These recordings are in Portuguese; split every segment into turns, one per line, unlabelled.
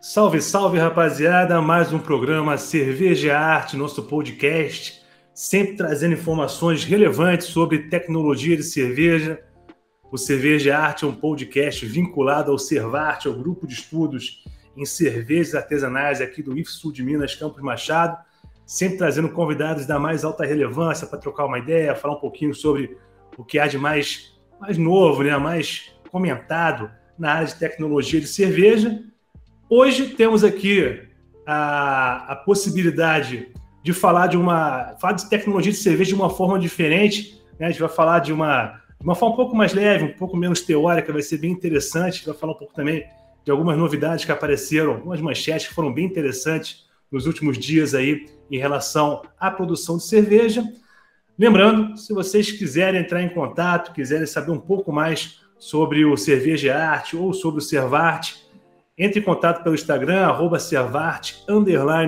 Salve, salve, rapaziada! Mais um programa Cerveja Arte, nosso podcast, sempre trazendo informações relevantes sobre tecnologia de cerveja. O Cerveja Arte é um podcast vinculado ao Cervarte, ao grupo de estudos em cervejas artesanais aqui do IFSU de Minas, Campos Machado, sempre trazendo convidados da mais alta relevância para trocar uma ideia, falar um pouquinho sobre o que há de mais, mais novo, né? mais comentado na área de tecnologia de cerveja. Hoje temos aqui a, a possibilidade de falar de uma falar de tecnologia de cerveja de uma forma diferente. Né? A gente vai falar de uma, de uma forma um pouco mais leve, um pouco menos teórica, vai ser bem interessante. Vai falar um pouco também de algumas novidades que apareceram, algumas manchetes que foram bem interessantes nos últimos dias aí em relação à produção de cerveja. Lembrando, se vocês quiserem entrar em contato, quiserem saber um pouco mais sobre o Cerveja Arte ou sobre o Servarte, entre em contato pelo Instagram, arroba Servarte,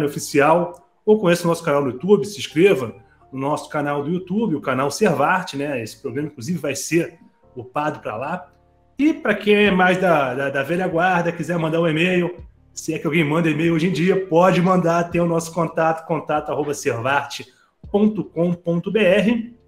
oficial, ou conheça o nosso canal no YouTube, se inscreva no nosso canal do YouTube, o canal Servarte, né? Esse programa, inclusive, vai ser upado para lá. E para quem é mais da, da, da, velha guarda, quiser mandar um e-mail, se é que alguém manda e-mail hoje em dia, pode mandar, tem o nosso contato, contato arroba servarte.com.br.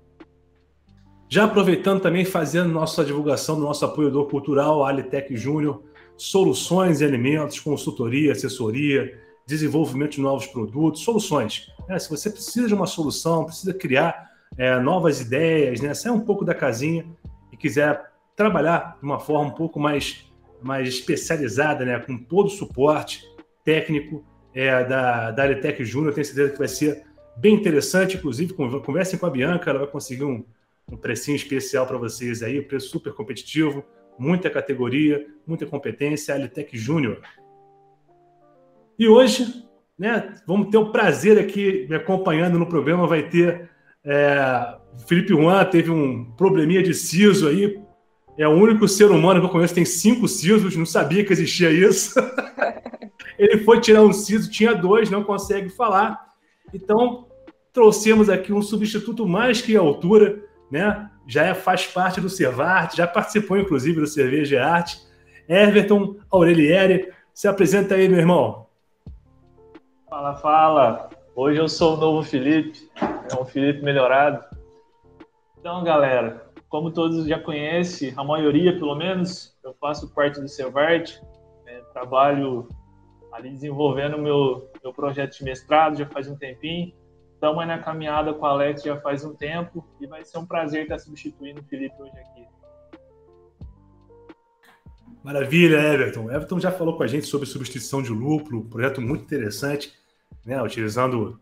Já aproveitando também, fazendo nossa divulgação do nosso apoiador cultural, Alitec Júnior, soluções em alimentos, consultoria, assessoria, desenvolvimento de novos produtos, soluções. É, se você precisa de uma solução, precisa criar é, novas ideias, né, sair um pouco da casinha e quiser trabalhar de uma forma um pouco mais, mais especializada, né, com todo o suporte técnico é, da, da Alitec Júnior, tenho certeza que vai ser bem interessante. Inclusive, conversem com a Bianca, ela vai conseguir um, um precinho especial para vocês aí, preço super competitivo, muita categoria, muita competência, Alitec Júnior. E hoje, né, vamos ter o prazer aqui me acompanhando no programa, vai ter é, o Felipe Juan, teve um probleminha de siso aí, é o único ser humano que eu conheço que tem cinco sisos, não sabia que existia isso. Ele foi tirar um siso, tinha dois, não consegue falar. Então, trouxemos aqui um substituto mais que à altura, né? Já é, faz parte do Cervarte, já participou inclusive do Cerveja Arte. Everton Aurelieri, se apresenta aí, meu irmão.
Fala, fala. Hoje eu sou o novo Felipe, é um Felipe melhorado. Então, galera, como todos já conhecem, a maioria pelo menos, eu faço parte do Cervarte, né, trabalho ali desenvolvendo meu meu projeto de mestrado já faz um tempinho. Estamos na caminhada com a Alex já faz um tempo e vai ser um prazer estar substituindo o Felipe hoje aqui.
Maravilha, Everton. Everton já falou com a gente sobre substituição de lúpulo, projeto muito interessante, né, utilizando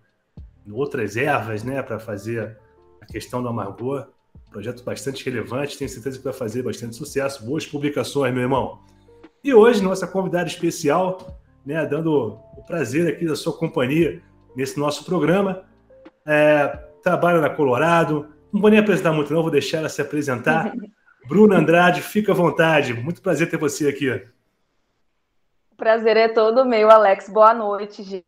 outras ervas né, para fazer a questão do amargor. Projeto bastante relevante, tenho certeza que vai fazer bastante sucesso. Boas publicações, meu irmão. E hoje, nossa convidada especial, né, dando o prazer aqui da sua companhia nesse nosso programa, é, trabalha na Colorado. Não vou nem apresentar muito, não, vou deixar ela se apresentar. Bruna Andrade, fica à vontade. Muito prazer ter você aqui.
O prazer é todo meu, Alex. Boa noite, gente.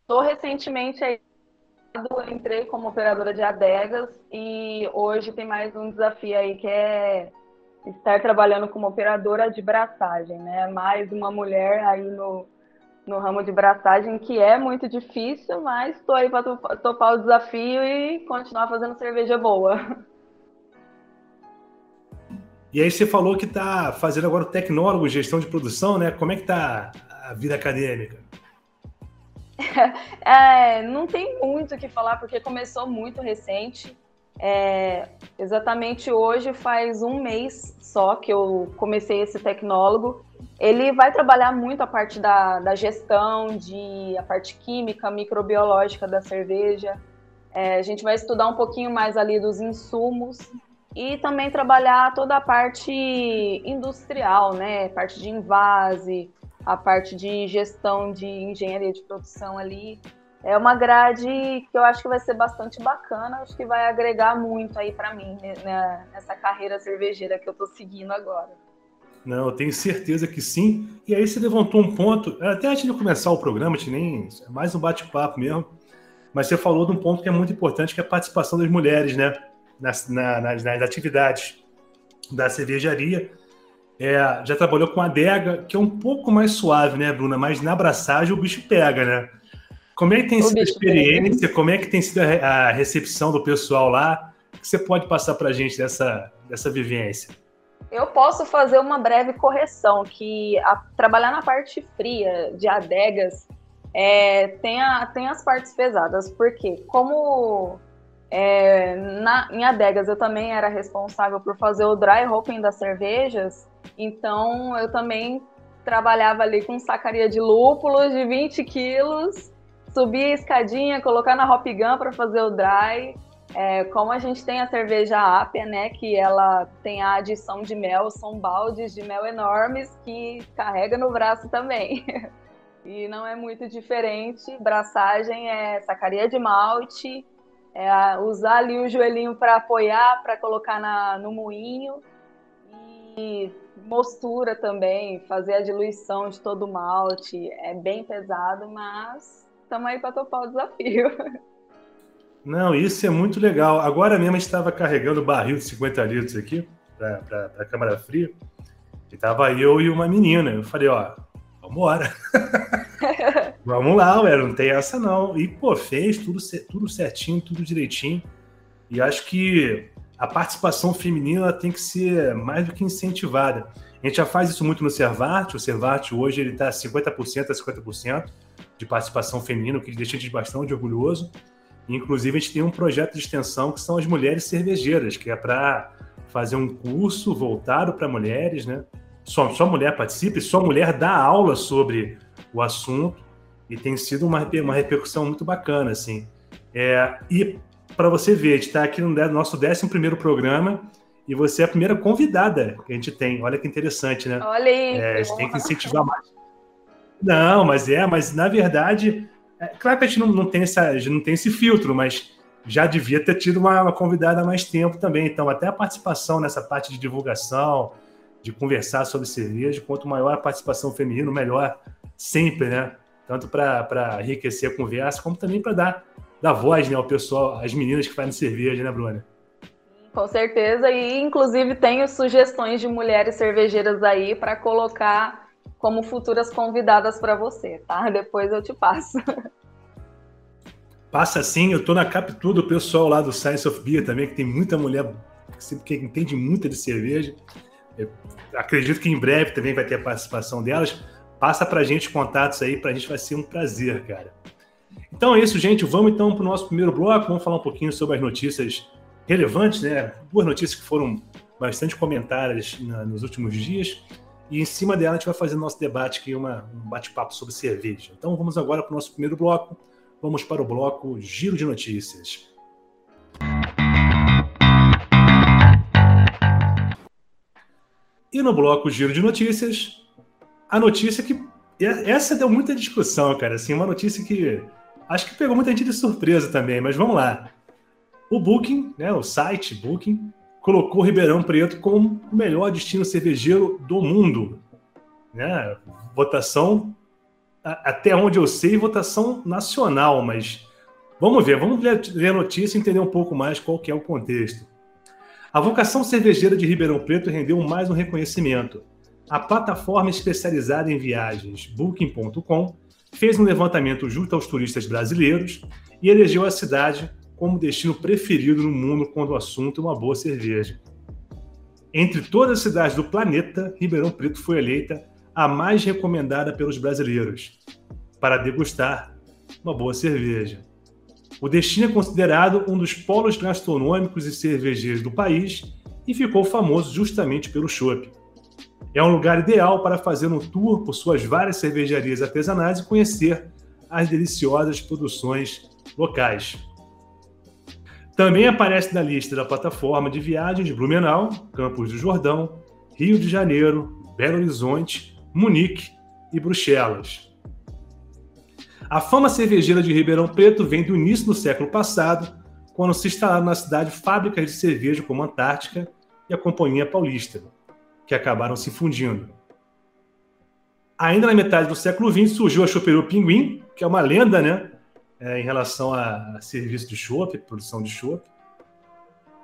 Estou é... recentemente aí, entrei como operadora de adegas e hoje tem mais um desafio aí que é estar trabalhando como operadora de braçagem, né? Mais uma mulher aí no, no ramo de braçagem, que é muito difícil, mas estou aí para topar o desafio e continuar fazendo cerveja boa.
E aí você falou que está fazendo agora o tecnólogo, gestão de produção, né? Como é que está a vida acadêmica?
É, não tem muito o que falar, porque começou muito recente. É, exatamente hoje faz um mês só que eu comecei esse tecnólogo ele vai trabalhar muito a parte da, da gestão, de a parte química, microbiológica da cerveja. É, a gente vai estudar um pouquinho mais ali dos insumos e também trabalhar toda a parte industrial, né? Parte de invase, a parte de gestão de engenharia de produção ali. É uma grade que eu acho que vai ser bastante bacana, acho que vai agregar muito aí para mim né, nessa carreira cervejeira que eu estou seguindo agora.
Não, eu tenho certeza que sim. E aí você levantou um ponto, até antes de começar o programa, nem é mais um bate-papo mesmo, mas você falou de um ponto que é muito importante, que é a participação das mulheres, né, nas, na, nas, nas atividades da cervejaria. é, já trabalhou com adega, que é um pouco mais suave, né, Bruna? Mas na abraçagem o bicho pega, né? Como é que tem o sido a experiência? Pega. Como é que tem sido a recepção do pessoal lá? O que você pode passar para a gente dessa, dessa vivência?
Eu posso fazer uma breve correção, que a, trabalhar na parte fria de adegas é, tem, a, tem as partes pesadas, porque como é, na, em adegas eu também era responsável por fazer o dry hopping das cervejas, então eu também trabalhava ali com sacaria de lúpulos de 20 quilos, subia a escadinha, colocar na hop gun para fazer o dry. É, como a gente tem a cerveja Apia, né, que ela tem a adição de mel, são baldes de mel enormes que carrega no braço também. e não é muito diferente. Braçagem é sacaria de malte, é usar ali o joelhinho para apoiar, para colocar na, no moinho e mostura também, fazer a diluição de todo o malte. É bem pesado, mas estamos aí para topar o desafio.
Não, isso é muito legal. Agora mesmo a gente estava carregando barril de 50 litros aqui para a câmara fria. E tava eu e uma menina. Eu falei, ó, vambora. Vamos lá, ué, não tem essa não. E, pô, fez tudo, tudo certinho, tudo direitinho. E acho que a participação feminina tem que ser mais do que incentivada. A gente já faz isso muito no Servate. O Servate hoje ele está 50% a 50% de participação feminina, o que deixa a gente bastante orgulhoso. Inclusive, a gente tem um projeto de extensão que são as mulheres cervejeiras, que é para fazer um curso voltado para mulheres, né? Só, só mulher participa e só mulher dá aula sobre o assunto e tem sido uma, uma repercussão muito bacana, assim. É, e para você ver, a gente está aqui no nosso 11 programa e você é a primeira convidada que a gente tem. Olha que interessante, né?
Olha aí.
É, a gente tem que incentivar mais. Não, mas é, mas na verdade é, claro que a gente não, não, tem essa, não tem esse filtro, mas já devia ter tido uma, uma, convidada há mais tempo também. Então, até a participação nessa parte de divulgação, de conversar sobre cerveja, quanto maior a participação feminina, melhor sempre, né? Tanto para enriquecer a conversa, como também para dar, dar voz né, ao pessoal, às meninas que fazem cerveja, né, Bruna?
Com certeza, e inclusive tenho sugestões de mulheres cervejeiras aí para colocar como futuras convidadas para você, tá? Depois eu te passo.
Passa sim, eu tô na captura do pessoal lá do Science of Beer também, que tem muita mulher que entende muito de cerveja. Eu acredito que em breve também vai ter a participação delas. Passa pra gente contatos aí, pra gente vai ser um prazer, cara. Então é isso, gente. Vamos então para o nosso primeiro bloco. Vamos falar um pouquinho sobre as notícias relevantes, né? Duas notícias que foram bastante comentadas na, nos últimos dias. E em cima dela a gente vai fazer nosso debate aqui, uma, um bate-papo sobre cerveja. Então vamos agora para o nosso primeiro bloco. Vamos para o bloco Giro de Notícias. E no bloco Giro de Notícias, a notícia que. Essa deu muita discussão, cara. Assim, uma notícia que acho que pegou muita gente de surpresa também, mas vamos lá. O Booking, né, o site Booking, colocou Ribeirão Preto como o melhor destino cervejeiro do mundo. Né? Votação, até onde eu sei, votação nacional, mas vamos ver, vamos ler, ler a notícia e entender um pouco mais qual que é o contexto. A vocação cervejeira de Ribeirão Preto rendeu mais um reconhecimento. A plataforma especializada em viagens Booking.com fez um levantamento junto aos turistas brasileiros e elegeu a cidade como destino preferido no mundo quando o assunto é uma boa cerveja. Entre todas as cidades do planeta, Ribeirão Preto foi eleita a mais recomendada pelos brasileiros para degustar uma boa cerveja. O destino é considerado um dos polos gastronômicos e cervejeiros do país e ficou famoso justamente pelo chopp. É um lugar ideal para fazer um tour por suas várias cervejarias artesanais e conhecer as deliciosas produções locais. Também aparece na lista da plataforma de viagens Blumenau, Campos do Jordão, Rio de Janeiro, Belo Horizonte, Munique e Bruxelas. A fama cervejeira de Ribeirão Preto vem do início do século passado, quando se instalaram na cidade fábricas de cerveja como a Antártica e a Companhia Paulista, que acabaram se fundindo. Ainda na metade do século XX surgiu a Choperu Pinguim, que é uma lenda, né? É, em relação a, serviço de chopp, produção de chopp.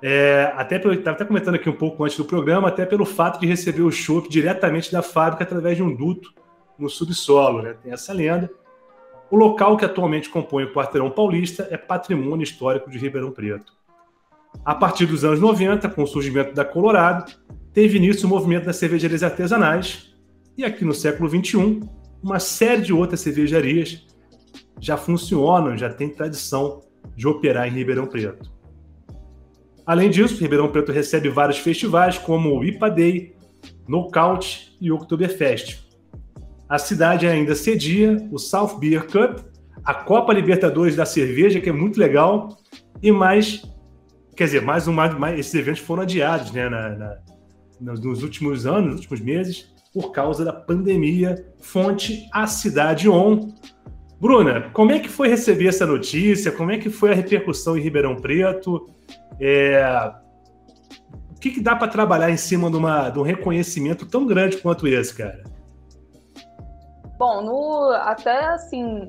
É, até pelo, estava até comentando aqui um pouco antes do programa, até pelo fato de receber o chopp diretamente da fábrica através de um duto no subsolo, né? Tem essa lenda. O local que atualmente compõe o Quarteirão Paulista é patrimônio histórico de Ribeirão Preto. A partir dos anos 90, com o surgimento da Colorado, teve início o movimento das cervejarias artesanais, e aqui no século XXI, uma série de outras cervejarias já funcionam, já têm tradição de operar em Ribeirão Preto. Além disso, Ribeirão Preto recebe vários festivais como o IPA Day, Knockout e Oktoberfest. A cidade ainda cedia o South Beer Cup, a Copa Libertadores da Cerveja, que é muito legal, e mais, quer dizer, mais um, mais, esses eventos foram adiados né, na, na, nos últimos anos, nos últimos meses, por causa da pandemia. Fonte a Cidade On. Bruna, como é que foi receber essa notícia? Como é que foi a repercussão em Ribeirão Preto? É... O que, que dá para trabalhar em cima de, uma, de um reconhecimento tão grande quanto esse, cara?
Bom, no, até assim,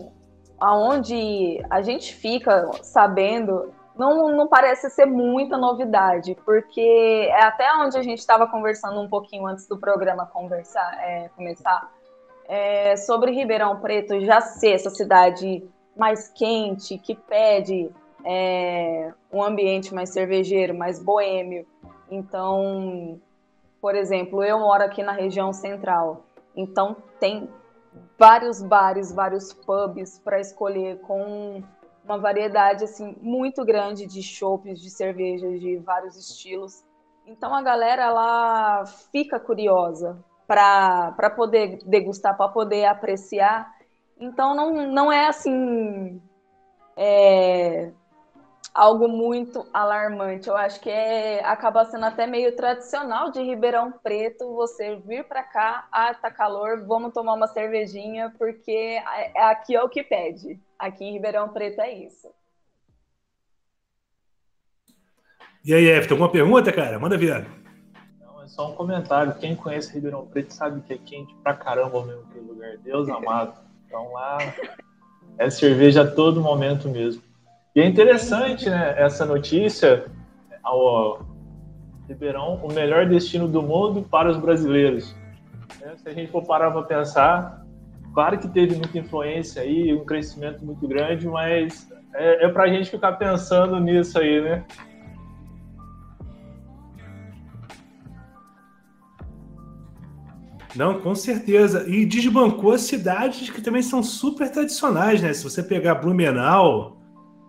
aonde a gente fica sabendo, não, não parece ser muita novidade, porque é até onde a gente estava conversando um pouquinho antes do programa conversar, é, começar, é, sobre Ribeirão Preto já ser essa cidade mais quente, que pede é, um ambiente mais cervejeiro, mais boêmio. Então, por exemplo, eu moro aqui na região central, então tem vários bares, vários pubs para escolher com uma variedade assim muito grande de chopes, de cervejas de vários estilos. Então a galera ela fica curiosa para poder degustar, para poder apreciar. Então não, não é assim é, algo muito alarmante. Eu acho que é, acaba sendo até meio tradicional de Ribeirão Preto você vir para cá, ah, tá calor, vamos tomar uma cervejinha, porque é, é, aqui é o que pede. Aqui em Ribeirão Preto é isso.
E aí, Everton, alguma pergunta, cara? Manda ver.
Só um comentário. Quem conhece Ribeirão Preto sabe que é quente pra caramba mesmo aquele lugar. Deus amado. Então lá é cerveja a todo momento mesmo. E é interessante, né, essa notícia, ao Ribeirão, o melhor destino do mundo para os brasileiros. Né, se a gente for parar para pensar, claro que teve muita influência aí, um crescimento muito grande, mas é, é para a gente ficar pensando nisso aí, né?
Não, com certeza. E desbancou cidades que também são super tradicionais, né? Se você pegar Blumenau,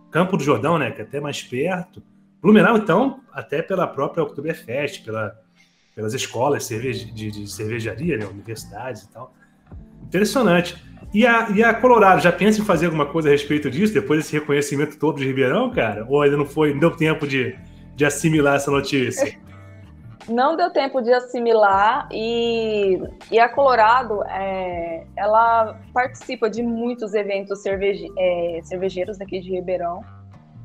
Campo do Jordão, né, que é até mais perto. Blumenau, então, até pela própria Oktoberfest, pela, pelas escolas de, de cervejaria, né, universidades e tal. Impressionante. E a, e a Colorado já pensa em fazer alguma coisa a respeito disso, depois desse reconhecimento todo de Ribeirão, cara? Ou ainda não foi, não deu tempo de, de assimilar essa notícia?
não deu tempo de assimilar e, e a Colorado é, ela participa de muitos eventos cerveje, é, cervejeiros aqui de Ribeirão.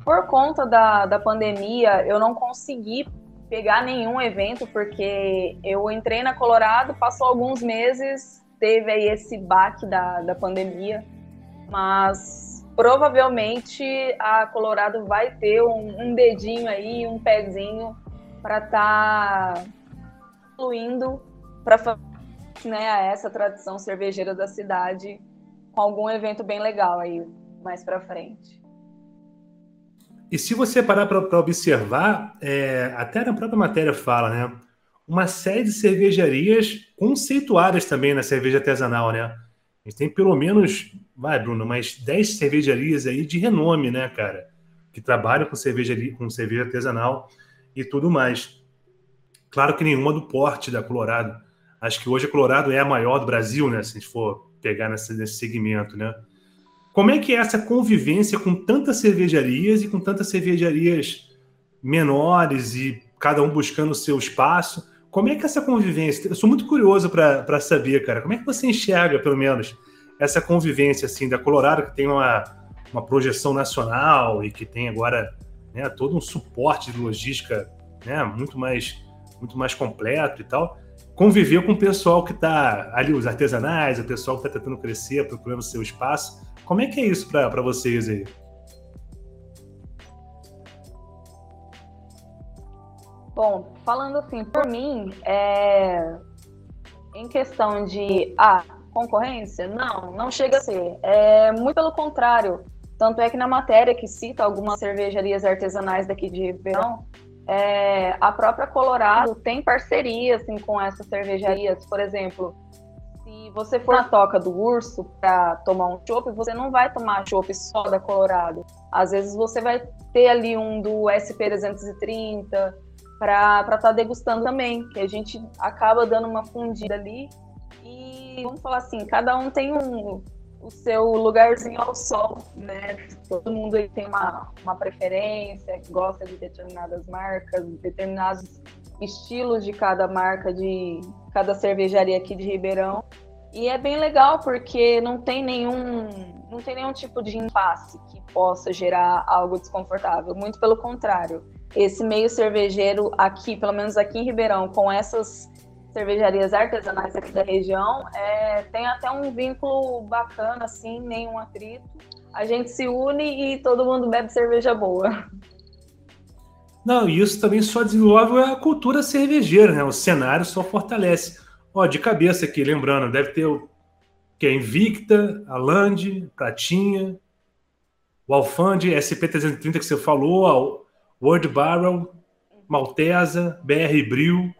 Por conta da, da pandemia, eu não consegui pegar nenhum evento porque eu entrei na Colorado, passou alguns meses, teve aí esse baque da, da pandemia, mas provavelmente a Colorado vai ter um, um dedinho aí, um pezinho para estar tá fluindo para né, a essa tradição cervejeira da cidade com algum evento bem legal aí mais para frente.
E se você parar para observar, é, até na própria matéria fala, né? Uma série de cervejarias conceituadas também na cerveja artesanal, né? A gente tem pelo menos, vai, Bruno, mais 10 cervejarias aí de renome, né, cara? Que trabalham com cervejaria, com cerveja artesanal e tudo mais. Claro que nenhuma do porte da Colorado. Acho que hoje a Colorado é a maior do Brasil, né? Se a gente for pegar nesse, nesse segmento, né? Como é que é essa convivência com tantas cervejarias e com tantas cervejarias menores e cada um buscando o seu espaço? Como é que é essa convivência? Eu sou muito curioso para saber, cara. Como é que você enxerga, pelo menos, essa convivência assim da Colorado, que tem uma, uma projeção nacional e que tem agora né, todo um suporte de logística né, muito, mais, muito mais completo e tal, conviver com o pessoal que está ali, os artesanais, o pessoal que está tentando crescer, procurando seu espaço. Como é que é isso para vocês aí?
Bom, falando assim, por mim, é... em questão de ah, concorrência, não, não chega a ser. É muito pelo contrário. Tanto é que na matéria que cita algumas cervejarias artesanais daqui de Ribeirão, é, a própria Colorado tem parceria assim, com essas cervejarias. Por exemplo, se você for na toca do urso para tomar um chopp, você não vai tomar chopp só da Colorado. Às vezes você vai ter ali um do SP330, para estar tá degustando também, que a gente acaba dando uma fundida ali e vamos falar assim, cada um tem um, o seu lugarzinho ao sol, né? Todo mundo aí tem uma, uma preferência, gosta de determinadas marcas, determinados estilos de cada marca, de cada cervejaria aqui de Ribeirão. E é bem legal porque não tem nenhum, não tem nenhum tipo de impasse que possa gerar algo desconfortável. Muito pelo contrário esse meio cervejeiro aqui, pelo menos aqui em Ribeirão, com essas cervejarias artesanais aqui da região, é, tem até um vínculo bacana, assim, nenhum atrito. A gente se une e todo mundo bebe cerveja boa.
Não, isso também só desenvolve a cultura cervejeira, né? O cenário só fortalece. Ó, de cabeça aqui, lembrando, deve ter o que é Invicta, a Land, Pratinha, o Alfand, SP330 que você falou, World Barrel, Maltesa, BR Bril,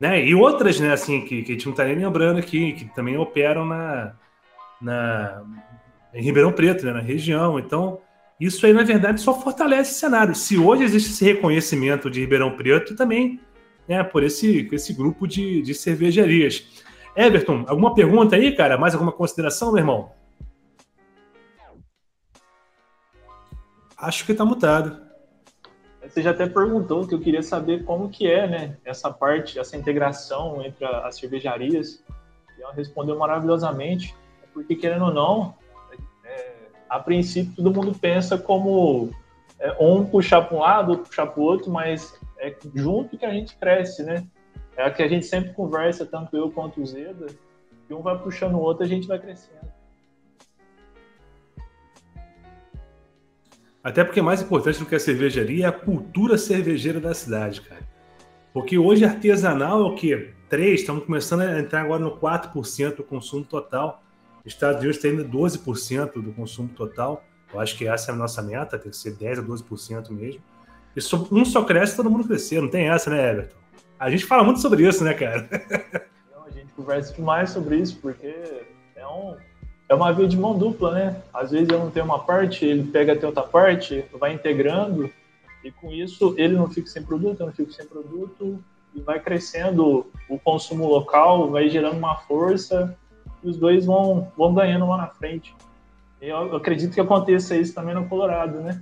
né? E outras, né, assim, que, que a gente não está nem lembrando aqui, que também operam na, na, em Ribeirão Preto, né, na região. Então, isso aí, na verdade, só fortalece o cenário. Se hoje existe esse reconhecimento de Ribeirão Preto, também né, por esse, esse grupo de, de cervejarias. Everton, alguma pergunta aí, cara? Mais alguma consideração, meu irmão? Acho que está mutado.
Você já até perguntou que eu queria saber como que é, né, essa parte, essa integração entre as cervejarias. E ela respondeu maravilhosamente, porque querendo ou não, é, a princípio todo mundo pensa como é, um puxar para um lado, outro puxar para o outro, mas é junto que a gente cresce, né? É a que a gente sempre conversa, tanto eu quanto o Zeda, e um vai puxando o outro, a gente vai crescendo.
Até porque mais importante do que a cervejaria é a cultura cervejeira da cidade, cara. Porque hoje artesanal é o quê? 3, estamos começando a entrar agora no 4% do consumo total. Estados Unidos tem ainda 12% do consumo total. Eu acho que essa é a nossa meta, tem que ser 10 a 12% mesmo. E só, um só cresce todo mundo crescer, não tem essa, né, Everton? A gente fala muito sobre isso, né, cara?
Não, a gente conversa demais sobre isso, porque é um, é uma via de mão dupla, né? Às vezes eu não tenho uma parte, ele pega até outra parte, vai integrando, e com isso ele não fica sem produto, eu não fico sem produto, e vai crescendo o consumo local, vai gerando uma força, e os dois vão, vão ganhando lá na frente. Eu acredito que aconteça isso também no Colorado, né?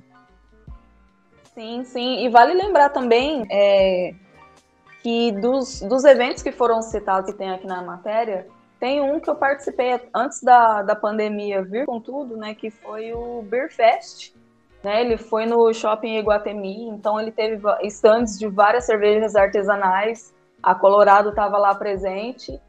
Sim, sim. E vale lembrar também é, que dos, dos eventos que foram citados que tem aqui na matéria, tem um que eu participei antes da, da pandemia vir com tudo, né? Que foi o Beer Fest. Né, ele foi no shopping Iguatemi, então ele teve stands de várias cervejas artesanais. A Colorado estava lá presente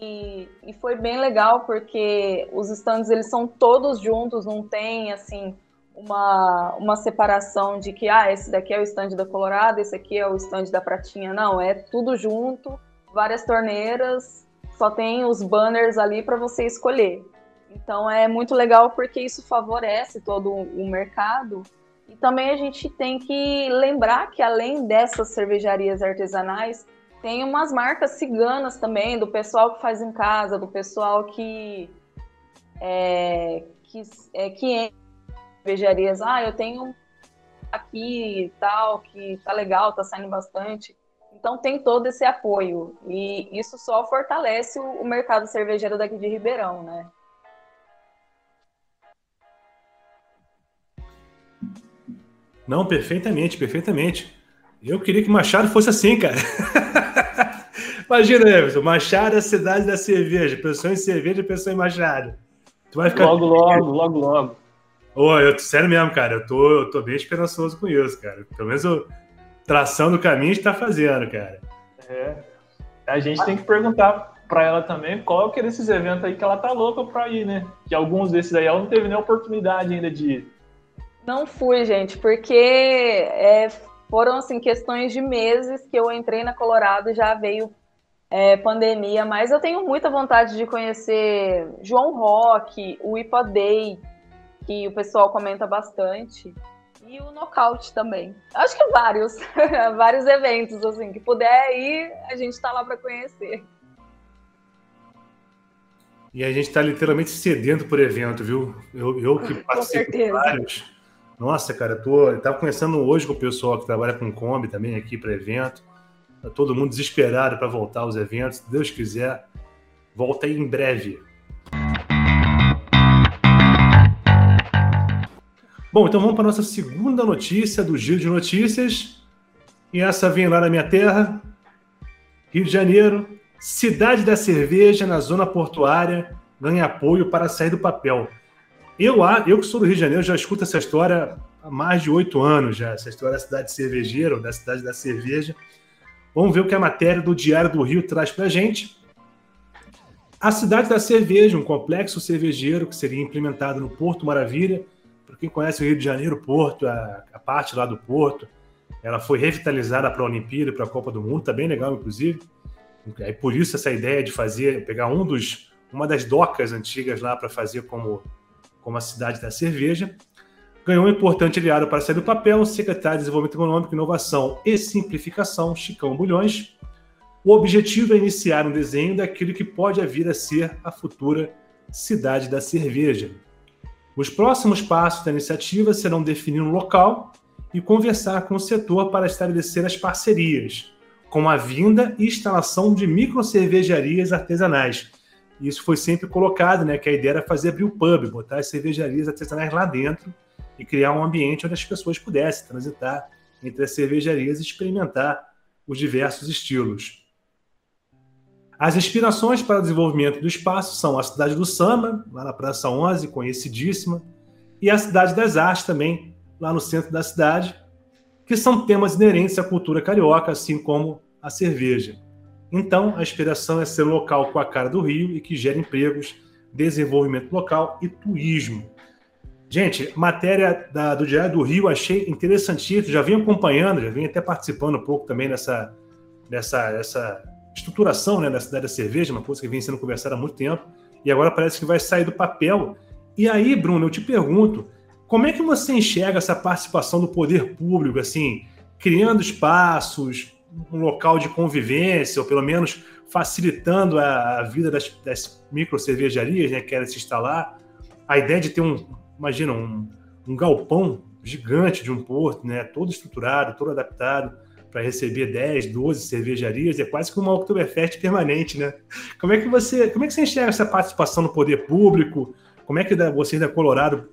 e, e, foi bem legal porque os stands eles são todos juntos, não tem assim uma, uma separação de que ah esse daqui é o stand da Colorado, esse aqui é o stand da Pratinha. Não, é tudo junto, várias torneiras só tem os banners ali para você escolher. Então é muito legal porque isso favorece todo o mercado. E também a gente tem que lembrar que além dessas cervejarias artesanais, tem umas marcas ciganas também, do pessoal que faz em casa, do pessoal que é, que, é, que cervejarias. Ah, eu tenho aqui e tal, que tá legal, tá saindo bastante. Então tem todo esse apoio e isso só fortalece o, mercado cervejeiro daqui de Ribeirão, né?
Não, perfeitamente, perfeitamente. Eu queria que Machado fosse assim, cara. Imagina, Everson, Machado é a cidade da cerveja. Pessoa em cerveja, pessoa em Machado.
Tu vai ficar... Logo, logo, logo, logo.
Ô, eu, sério mesmo, cara, eu tô, eu tô bem esperançoso com isso, cara. Pelo menos eu, traçando o caminho está fazendo, cara.
É. A gente tem que perguntar para ela também qual que é desses eventos aí que ela tá louca para ir, né? Que alguns desses aí ela não teve nem oportunidade ainda de ir.
Não fui, gente, porque é, foram assim questões de meses que eu entrei na Colorado já veio é, pandemia, mas eu tenho muita vontade de conhecer João Rock, o IPA Day, que o pessoal comenta bastante, e o Nocaute também. Acho que vários, vários eventos assim que puder ir, a gente está lá para conhecer.
E a gente está literalmente sedento por evento, viu? Eu, eu que participo vários nossa, cara, tô, eu tava conversando hoje com o pessoal que trabalha com Kombi também aqui para evento. Tá todo mundo desesperado para voltar aos eventos. Se Deus quiser, volta aí em breve. Bom, então vamos para nossa segunda notícia do Giro de Notícias. E essa vem lá na minha terra, Rio de Janeiro. Cidade da cerveja na zona portuária ganha apoio para sair do papel. Eu, eu que sou do Rio de Janeiro, já escuto essa história há mais de oito anos já, essa história da cidade cervejeira, ou da cidade da cerveja. Vamos ver o que a matéria do Diário do Rio traz para a gente. A cidade da cerveja, um complexo cervejeiro que seria implementado no Porto Maravilha. Quem conhece o Rio de Janeiro, Porto, a, a parte lá do Porto, ela foi revitalizada para a Olimpíada, para a Copa do Mundo, tá bem legal, inclusive. Aí por isso essa ideia de fazer, pegar um dos, uma das docas antigas lá para fazer como como a cidade da cerveja, ganhou um importante aliado para sair do papel, o secretário de Desenvolvimento Econômico, Inovação e Simplificação, Chicão Bulhões. O objetivo é iniciar um desenho daquilo que pode vir a ser a futura cidade da cerveja. Os próximos passos da iniciativa serão definir um local e conversar com o setor para estabelecer as parcerias, com a vinda e instalação de microcervejarias artesanais, isso foi sempre colocado, né? Que a ideia era fazer abrir o pub, botar as cervejarias artesanais lá dentro e criar um ambiente onde as pessoas pudessem transitar entre as cervejarias e experimentar os diversos estilos. As inspirações para o desenvolvimento do espaço são a cidade do samba, lá na Praça 11, conhecidíssima, e a cidade das artes também, lá no centro da cidade, que são temas inerentes à cultura carioca, assim como a cerveja. Então, a inspiração é ser local com a cara do Rio e que gera empregos, desenvolvimento local e turismo. Gente, matéria da, do Diário do Rio achei interessantíssimo, já vim acompanhando, já vim até participando um pouco também nessa, nessa, nessa estruturação né, da cidade da cerveja, uma coisa que vem sendo conversada há muito tempo, e agora parece que vai sair do papel. E aí, Bruno, eu te pergunto, como é que você enxerga essa participação do poder público, assim, criando espaços, um local de convivência, ou pelo menos facilitando a, a vida das, das micro cervejarias, né, que querem se instalar. A ideia de ter um, imagina, um, um galpão gigante de um porto, né, todo estruturado, todo adaptado para receber 10, 12 cervejarias, é quase que uma Oktoberfest permanente, né? Como é que você, como é que você enxerga essa participação no poder público? Como é que você da Colorado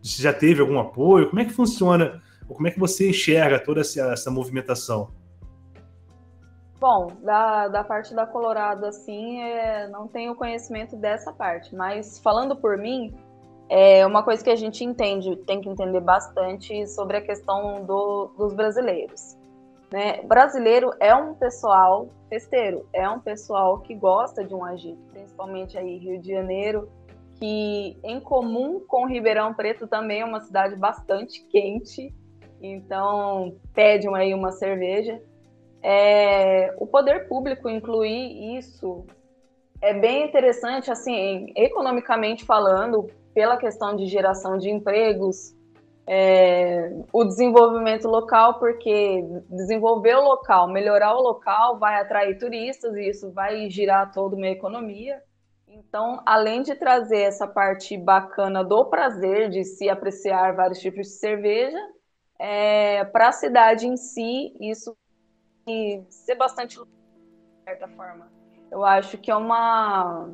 já teve algum apoio? Como é que funciona? Como é que você enxerga toda essa, essa movimentação?
Bom, da, da parte da Colorado, assim, é, não tenho conhecimento dessa parte, mas falando por mim, é uma coisa que a gente entende, tem que entender bastante sobre a questão do, dos brasileiros. Né? Brasileiro é um pessoal festeiro, é um pessoal que gosta de um agito, principalmente aí Rio de Janeiro, que em comum com Ribeirão Preto também é uma cidade bastante quente, então pedem aí uma cerveja. É, o poder público incluir isso é bem interessante, assim, economicamente falando, pela questão de geração de empregos, é, o desenvolvimento local, porque desenvolver o local, melhorar o local, vai atrair turistas e isso vai girar toda uma economia. Então, além de trazer essa parte bacana do prazer de se apreciar vários tipos de cerveja, é, para a cidade em si, isso e ser bastante de certa forma. Eu acho que é uma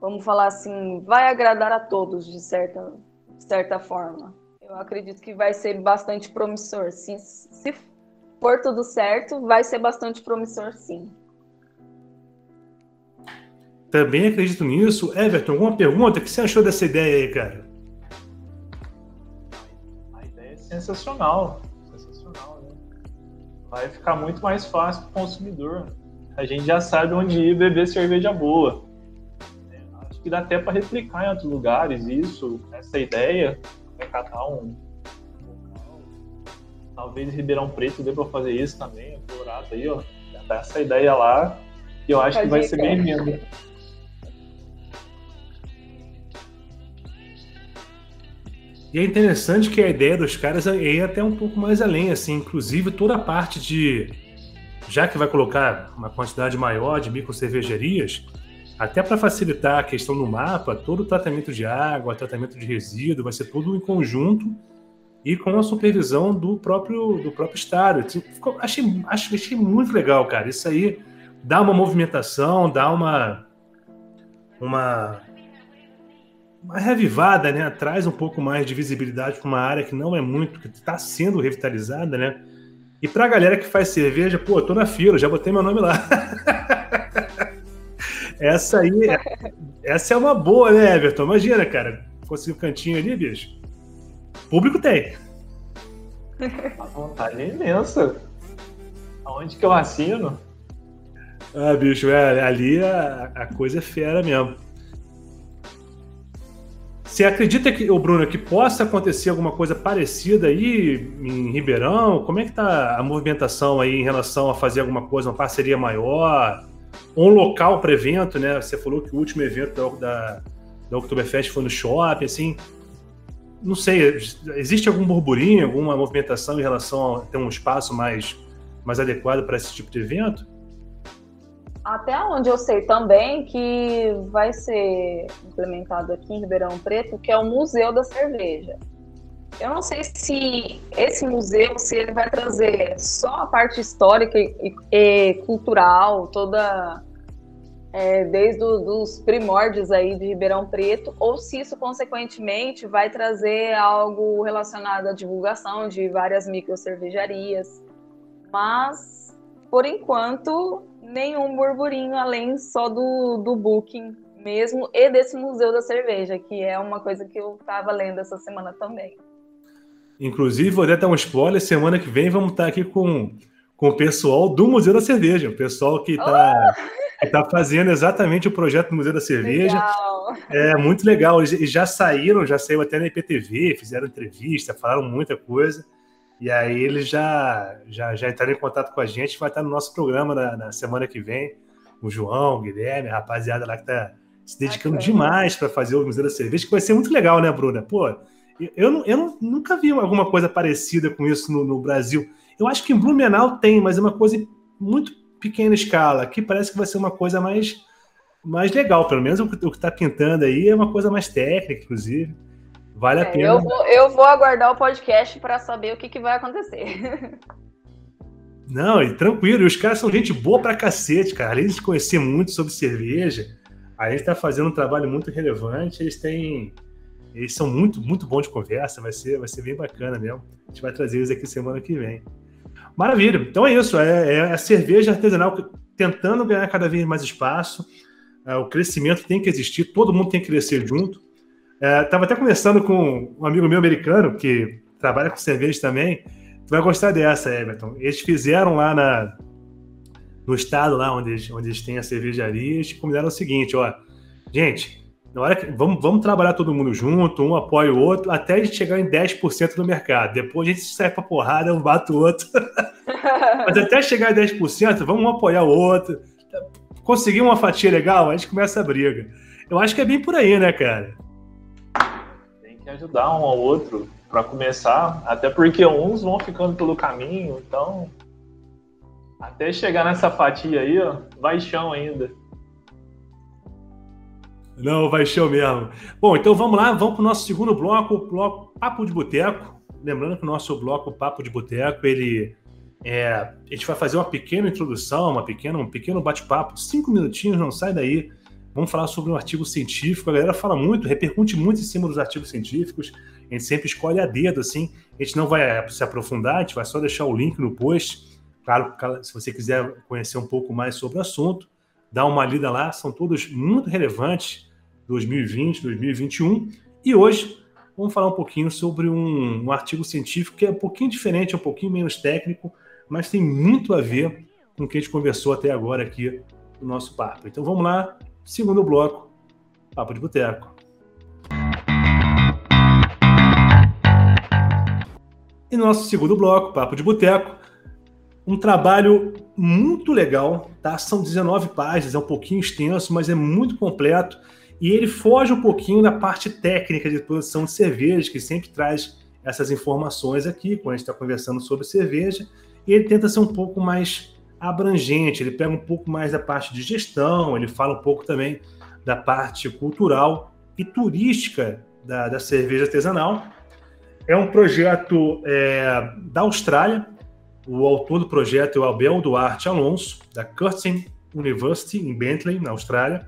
vamos falar assim, vai agradar a todos de certa de certa forma. Eu acredito que vai ser bastante promissor. Se, se for tudo certo, vai ser bastante promissor, sim.
Também acredito nisso. Everton, alguma pergunta? O que você achou dessa ideia aí, cara?
A ideia é sensacional vai ficar muito mais fácil para o consumidor. A gente já sabe onde ir beber cerveja boa. Que dá até para replicar em outros lugares isso, essa ideia, né, catar um Talvez Ribeirão Preto dê para fazer isso também, Colorado aí, ó. Já tá essa ideia lá, que eu acho que vai ser bem-vindo.
E é interessante que a ideia dos caras é ir até um pouco mais além, assim, inclusive toda a parte de. Já que vai colocar uma quantidade maior de micro cervejarias, até para facilitar a questão do mapa, todo o tratamento de água, tratamento de resíduo, vai ser tudo em conjunto e com a supervisão do próprio, do próprio estado. Ficou, achei, achei muito legal, cara. Isso aí dá uma movimentação, dá uma. uma uma revivada, né? Traz um pouco mais de visibilidade para uma área que não é muito, que está sendo revitalizada, né? E para a galera que faz cerveja, pô, tô na fila, já botei meu nome lá. essa aí, essa é uma boa, né, Everton? Imagina, cara, conseguir um cantinho ali, bicho. Público tem.
A vontade é imensa. Aonde que eu assino?
Ah, bicho, é, ali a, a coisa é fera mesmo. Você acredita que, o Bruno, que possa acontecer alguma coisa parecida aí em Ribeirão? Como é que tá a movimentação aí em relação a fazer alguma coisa, uma parceria maior? Um local para evento, né? Você falou que o último evento da, da Oktoberfest foi no shopping, assim. Não sei, existe algum burburinho, alguma movimentação em relação a ter um espaço mais, mais adequado para esse tipo de evento?
Até onde eu sei também que vai ser implementado aqui em Ribeirão Preto, que é o Museu da Cerveja. Eu não sei se esse museu se ele vai trazer só a parte histórica e, e cultural, toda é, desde os primórdios aí de Ribeirão Preto, ou se isso consequentemente vai trazer algo relacionado à divulgação de várias micro cervejarias. Mas por enquanto nenhum burburinho além só do, do booking mesmo e desse Museu da Cerveja, que é uma coisa que eu estava lendo essa semana também.
Inclusive, vou dar um spoiler, semana que vem vamos estar aqui com, com o pessoal do Museu da Cerveja, o pessoal que está oh! Tá fazendo exatamente o projeto do Museu da Cerveja. Legal. É muito legal, eles já saíram, já saiu até na IPTV, fizeram entrevista, falaram muita coisa. E aí eles já, já, já entraram em contato com a gente, vai estar no nosso programa na, na semana que vem. O João, o Guilherme, a rapaziada lá que está se dedicando demais para fazer o Museu da Cerveja, que vai ser muito legal, né, Bruna? Pô, eu, eu, eu nunca vi alguma coisa parecida com isso no, no, Brasil. Eu acho que em Blumenau tem, mas é uma coisa muito pequena escala. Aqui parece que vai ser uma coisa mais, mais legal, pelo menos o que está pintando aí é uma coisa mais técnica, inclusive. Vale a é, pena.
Eu vou, eu vou aguardar o podcast para saber o que, que vai acontecer.
Não, e tranquilo, os caras são gente boa pra cacete, cara. Além de conhecer muito sobre cerveja, a gente tá fazendo um trabalho muito relevante, eles têm. Eles são muito, muito bons de conversa, vai ser, vai ser bem bacana mesmo. A gente vai trazer eles aqui semana que vem. Maravilha. Então é isso, é, é a cerveja artesanal tentando ganhar cada vez mais espaço. É, o crescimento tem que existir, todo mundo tem que crescer junto. Estava é, até conversando com um amigo meu americano que trabalha com cerveja também. Tu vai gostar dessa, Everton. Eles fizeram lá na, no estado lá onde onde eles têm a cervejaria, eles combinaram o seguinte, ó, gente, na hora que, vamos, vamos trabalhar todo mundo junto, um apoia o outro, até a gente chegar em 10% do mercado. Depois a gente sai pra porrada, um bate o outro. Mas até chegar em 10%, vamos um apoiar o outro. Conseguir uma fatia legal, a gente começa a briga. Eu acho que é bem por aí, né, cara?
que ajudar um ao outro para começar, até porque uns vão ficando pelo caminho, então até chegar nessa fatia aí, ó, vai chão ainda.
Não, vai chão mesmo. Bom, então vamos lá, vamos para o nosso segundo bloco, o bloco Papo de Boteco. Lembrando que o nosso bloco Papo de Boteco, ele é, a gente vai fazer uma pequena introdução, uma pequena, um pequeno bate-papo, cinco minutinhos, não sai daí Vamos falar sobre um artigo científico. A galera fala muito, repercute muito em cima dos artigos científicos. A gente sempre escolhe a dedo, assim. A gente não vai se aprofundar, a gente vai só deixar o link no post. Claro, se você quiser conhecer um pouco mais sobre o assunto, dá uma lida lá. São todos muito relevantes, 2020, 2021. E hoje vamos falar um pouquinho sobre um, um artigo científico que é um pouquinho diferente, um pouquinho menos técnico, mas tem muito a ver com o que a gente conversou até agora aqui no nosso papo. Então vamos lá, Segundo bloco, Papo de Boteco. E no nosso segundo bloco, Papo de Boteco, um trabalho muito legal, tá? São 19 páginas, é um pouquinho extenso, mas é muito completo. E ele foge um pouquinho da parte técnica de produção de cerveja, que sempre traz essas informações aqui, quando a gente está conversando sobre cerveja. E ele tenta ser um pouco mais abrangente, ele pega um pouco mais da parte de gestão, ele fala um pouco também da parte cultural e turística da, da cerveja artesanal. É um projeto é, da Austrália. O autor do projeto é o Abel Duarte Alonso, da Curtin University, em Bentley, na Austrália.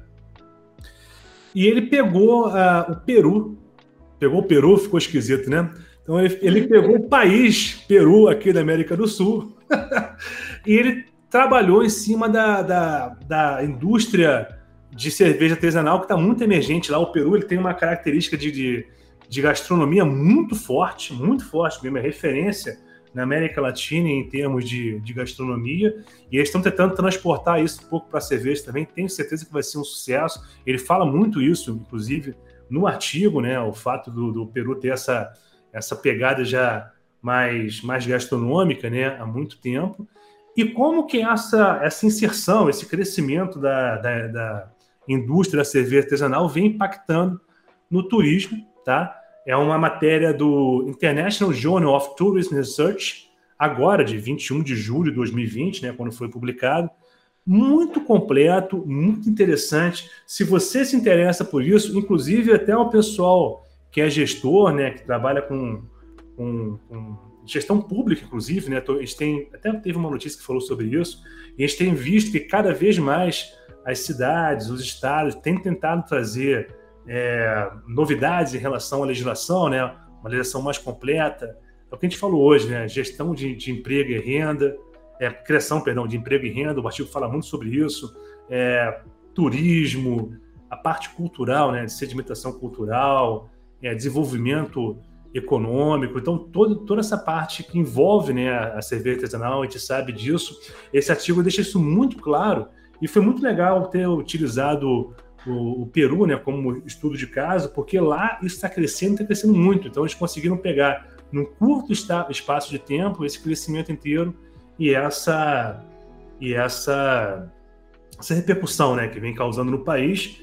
E ele pegou uh, o Peru, pegou o Peru, ficou esquisito, né? Então ele, ele pegou o país Peru aqui da América do Sul e ele trabalhou em cima da, da, da indústria de cerveja artesanal que está muito emergente lá. O Peru ele tem uma característica de, de, de, gastronomia muito forte, muito forte mesmo, é referência na América Latina em termos de, de gastronomia. E eles estão tentando transportar isso um pouco para a cerveja também. Tenho certeza que vai ser um sucesso. Ele fala muito isso, inclusive, no artigo, né? O fato do, do Peru ter essa, essa pegada já mais, mais gastronômica né? há muito tempo. E como que essa, essa inserção, esse crescimento da, da, da indústria da cerveja artesanal vem impactando no turismo, tá? É uma matéria do International Journal of Tourism Research, agora de 21 de julho de 2020, né, quando foi publicado. Muito completo, muito interessante. Se você se interessa por isso, inclusive até o pessoal que é gestor, né, que trabalha com, com, com gestão pública, inclusive, né, a gente tem, até teve uma notícia que falou sobre isso, e a gente tem visto que cada vez mais as cidades, os estados têm tentado trazer é, novidades em relação à legislação, né? uma legislação mais completa. É o que a gente falou hoje, né? gestão de, de emprego e renda, é, criação, perdão, de emprego e renda, o artigo fala muito sobre isso, é, turismo, a parte cultural, né? de sedimentação cultural, é, desenvolvimento econômico, então todo, toda essa parte que envolve né, a cerveja artesanal, a gente sabe disso. Esse artigo deixa isso muito claro e foi muito legal ter utilizado o, o, Peru, né, como estudo de caso, porque lá isso está crescendo, está crescendo muito. Então eles conseguiram pegar num curto espaço de tempo esse crescimento inteiro e essa e essa essa repercussão, né, que vem causando no país.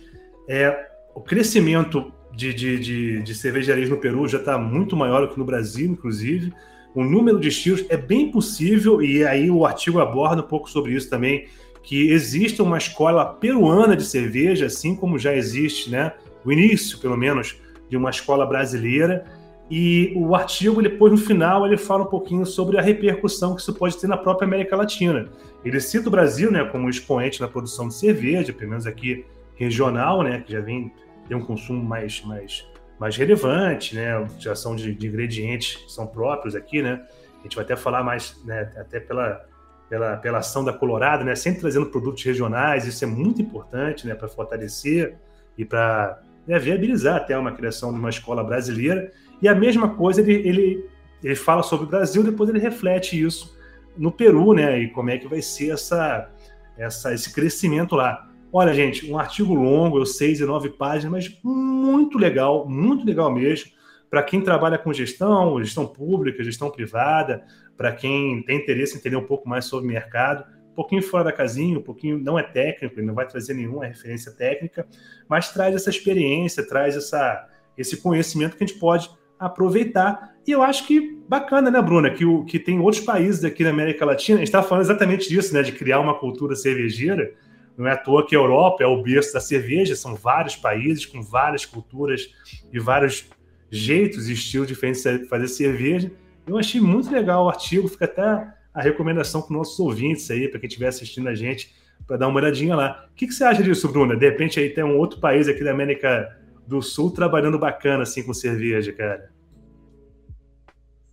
É o crescimento de, de, de, de cervejarias no Peru já está muito maior do que no Brasil, inclusive. O número de estilos é bem possível, e aí o artigo aborda um pouco sobre isso também, que exista uma escola peruana de cerveja, assim como já existe, né, o início, pelo menos, de uma escola brasileira. E o artigo, depois no final, ele fala um pouquinho sobre a repercussão que isso pode ter na própria América Latina. Ele cita o Brasil, né, como expoente na produção de cerveja, pelo menos aqui regional, né, que já vem ter um consumo mais, mais, mais relevante, né, utilização de, de ingredientes que são próprios aqui, né. A gente vai até falar mais, né, até pela pela, pela ação da Colorado, né? Sempre trazendo produtos regionais, isso é muito importante, né? Para fortalecer e para né, viabilizar até uma criação de uma escola brasileira. E a mesma coisa ele, ele, ele fala sobre o Brasil, depois ele reflete isso no Peru, né? E como é que vai ser essa, essa, esse crescimento lá. Olha, gente, um artigo longo, eu seis e nove páginas, mas muito legal, muito legal mesmo. Para quem trabalha com gestão, gestão pública, gestão privada, para quem tem interesse em entender um pouco mais sobre mercado, um pouquinho fora da casinha, um pouquinho não é técnico, não vai trazer nenhuma referência técnica, mas traz essa experiência, traz essa, esse conhecimento que a gente pode aproveitar. E eu acho que bacana, né, Bruna, que, o, que tem outros países aqui na América Latina, a gente estava falando exatamente disso, né, de criar uma cultura cervejeira. Não é à toa que a Europa é o berço da cerveja, são vários países com várias culturas e vários jeitos e estilos diferentes de fazer cerveja. Eu achei muito legal o artigo, fica até a recomendação para os nossos ouvintes aí, para quem estiver assistindo a gente, para dar uma olhadinha lá. O que, que, você acha disso, Bruna? De repente aí tem um outro país aqui da América do Sul trabalhando bacana assim com cerveja, cara.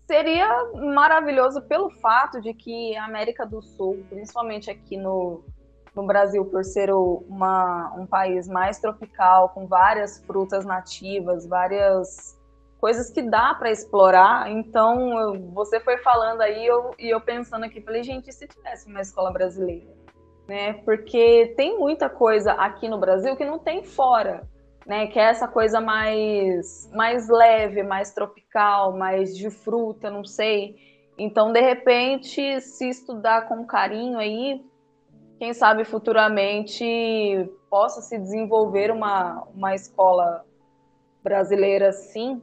Seria maravilhoso pelo fato de que a América do Sul, principalmente aqui no, no Brasil, por ser uma, um país mais tropical, com várias frutas nativas, várias coisas que dá para explorar. Então, eu, você foi falando aí eu, e eu pensando aqui, falei, gente, se tivesse uma escola brasileira? Né? Porque tem muita coisa aqui no Brasil que não tem fora. né? Que é essa coisa mais, mais leve, mais tropical, mais de fruta, não sei. Então, de repente, se estudar com carinho aí, quem sabe futuramente possa se desenvolver uma, uma escola brasileira assim,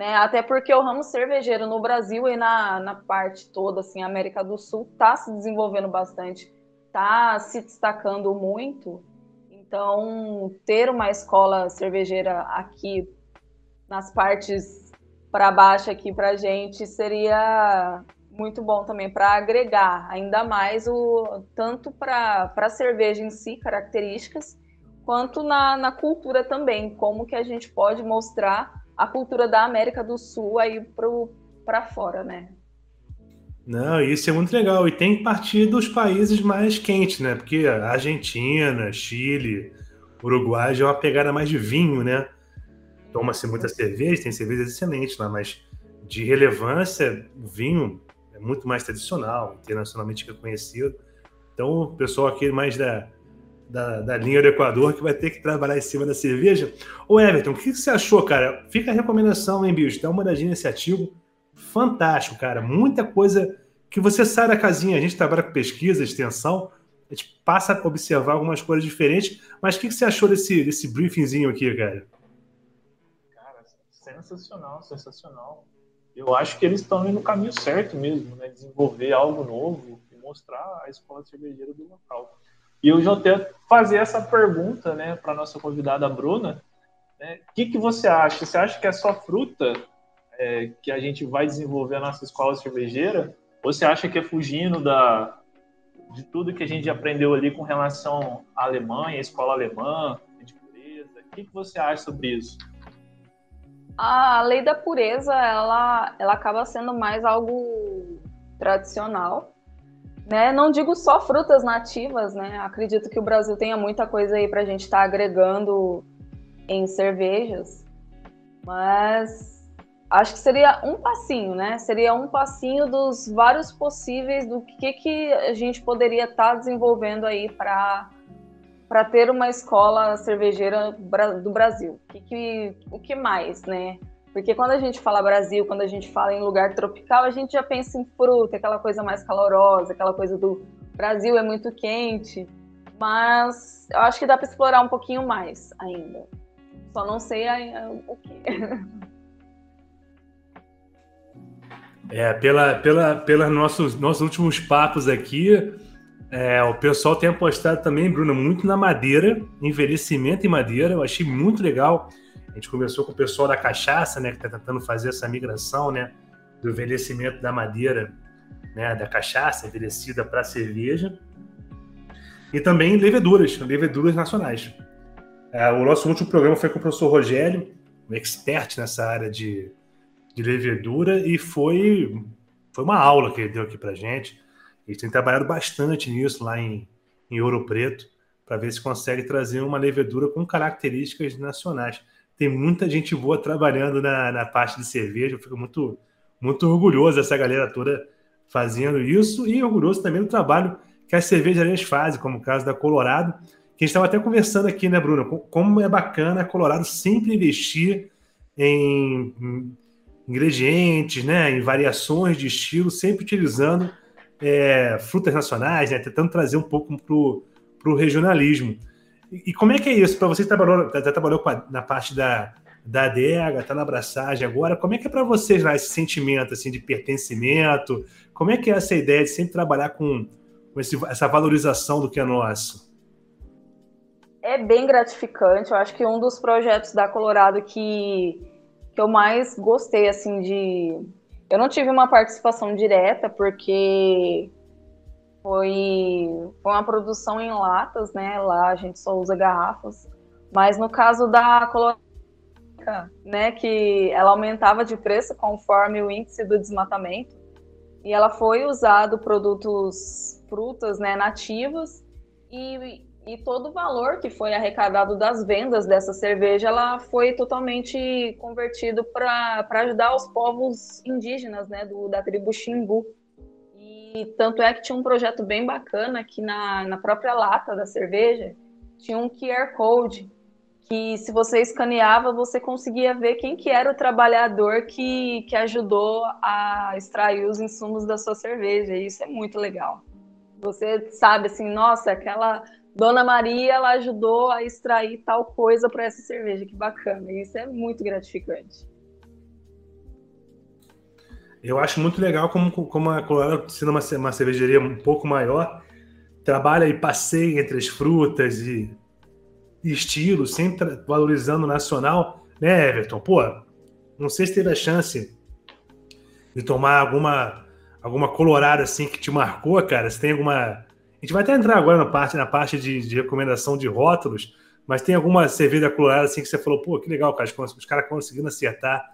né? Até porque o ramo cervejeiro no Brasil e na, na parte toda, assim, América do Sul, está se desenvolvendo bastante, está se destacando muito. Então, ter uma escola cervejeira aqui nas partes para baixo aqui para gente seria muito bom também para agregar ainda mais o tanto para a cerveja em si características quanto na, na cultura também como que a gente pode mostrar a cultura da América do Sul aí para fora, né?
Não, isso é muito legal. E tem que partir dos países mais quentes, né? Porque Argentina, Chile, Uruguai já é uma pegada mais de vinho, né? Toma-se muita cerveja, tem cervejas excelentes lá, mas de relevância, o vinho é muito mais tradicional, internacionalmente reconhecido. Então, o pessoal aqui mais da, da, da, linha do Equador que vai ter que trabalhar em cima da cerveja. Ô Everton, o que, você achou, cara? Fica a recomendação, hein, bicho? Dá uma olhadinha nesse ativo. Fantástico, cara. Muita coisa que você sai da casinha. A gente trabalha com pesquisa, extensão, a gente passa a observar algumas coisas diferentes. Mas o que, que você achou desse, desse briefingzinho aqui, cara?
Cara, sensacional, sensacional. Eu acho que eles estão indo no caminho certo mesmo, né? Desenvolver algo novo e mostrar a escola cervejeira do local. E eu já até fazer essa pergunta, né, para nossa convidada Bruna. Né, o que, que você acha? Você acha que é só fruta é, que a gente vai desenvolver a nossa escola cervejeira? Ou você acha que é fugindo da, de tudo que a gente aprendeu ali com relação à Alemanha, à escola alemã, de pureza? O que, que você acha sobre isso?
A lei da pureza, ela, ela acaba sendo mais algo tradicional, né? Não digo só frutas nativas, né? Acredito que o Brasil tenha muita coisa aí para a gente estar tá agregando em cervejas, mas acho que seria um passinho, né? Seria um passinho dos vários possíveis do que, que a gente poderia estar tá desenvolvendo aí para para ter uma escola cervejeira do Brasil. O que, que, o que mais, né? Porque quando a gente fala Brasil, quando a gente fala em lugar tropical, a gente já pensa em fruta, aquela coisa mais calorosa, aquela coisa do Brasil é muito quente. Mas eu acho que dá para explorar um pouquinho mais ainda. Só não sei o que.
É, pela, pela, pela nossos, nossos últimos papos aqui, é, o pessoal tem apostado também, Bruno, muito na madeira, envelhecimento em madeira. Eu achei muito legal a gente conversou com o pessoal da cachaça, né, que está tentando fazer essa migração, né, do envelhecimento da madeira, né, da cachaça envelhecida para cerveja. E também leveduras, leveduras nacionais. É, o nosso último programa foi com o professor Rogério, um expert nessa área de, de levedura, e foi, foi uma aula que ele deu aqui para gente. Eles têm trabalhado bastante nisso lá em, em Ouro Preto, para ver se consegue trazer uma levedura com características nacionais tem muita gente boa trabalhando na, na parte de cerveja. Eu fico muito, muito orgulhoso dessa galera toda fazendo isso e orgulhoso também do trabalho que as cervejarias fazem, como o caso da Colorado, que a gente estava até conversando aqui, né, Bruno? Como é bacana a Colorado sempre investir em ingredientes, né, em variações de estilo, sempre utilizando é, frutas nacionais, né, tentando trazer um pouco para o regionalismo. E, como é que é isso? Para você trabalhou, já trabalhou a, na parte da, da adega, está na abraçagem agora, como é que é para vocês lá esse sentimento assim, de pertencimento? Como é que é essa ideia de sempre trabalhar com, com esse, essa valorização do que é nosso?
É bem gratificante. Eu acho que um dos projetos da Colorado que, que eu mais gostei, assim, de. Eu não tive uma participação direta, porque foi, foi uma produção em latas, né? Lá a gente só usa garrafas. Mas no caso da colônia, né, que ela aumentava de preço conforme o índice do desmatamento, e ela foi usado produtos frutas, né, nativas, e, e todo o valor que foi arrecadado das vendas dessa cerveja, ela foi totalmente convertido para ajudar os povos indígenas, né, do, da tribo Xingu. E tanto é que tinha um projeto bem bacana que na, na própria lata da cerveja tinha um QR Code que se você escaneava, você conseguia ver quem que era o trabalhador que, que ajudou a extrair os insumos da sua cerveja. E isso é muito legal. Você sabe assim, nossa, aquela Dona Maria, ela ajudou a extrair tal coisa para essa cerveja, que bacana. Isso é muito gratificante.
Eu acho muito legal como, como a Colorado, sendo uma, uma cervejaria um pouco maior, trabalha e passeia entre as frutas e, e estilos, sempre valorizando o nacional, né, Everton? Pô, não sei se teve a chance de tomar alguma alguma colorada assim que te marcou, cara. Se tem alguma. A gente vai até entrar agora na parte, na parte de, de recomendação de rótulos, mas tem alguma cerveja colorada assim que você falou, pô, que legal, cara, os caras conseguindo acertar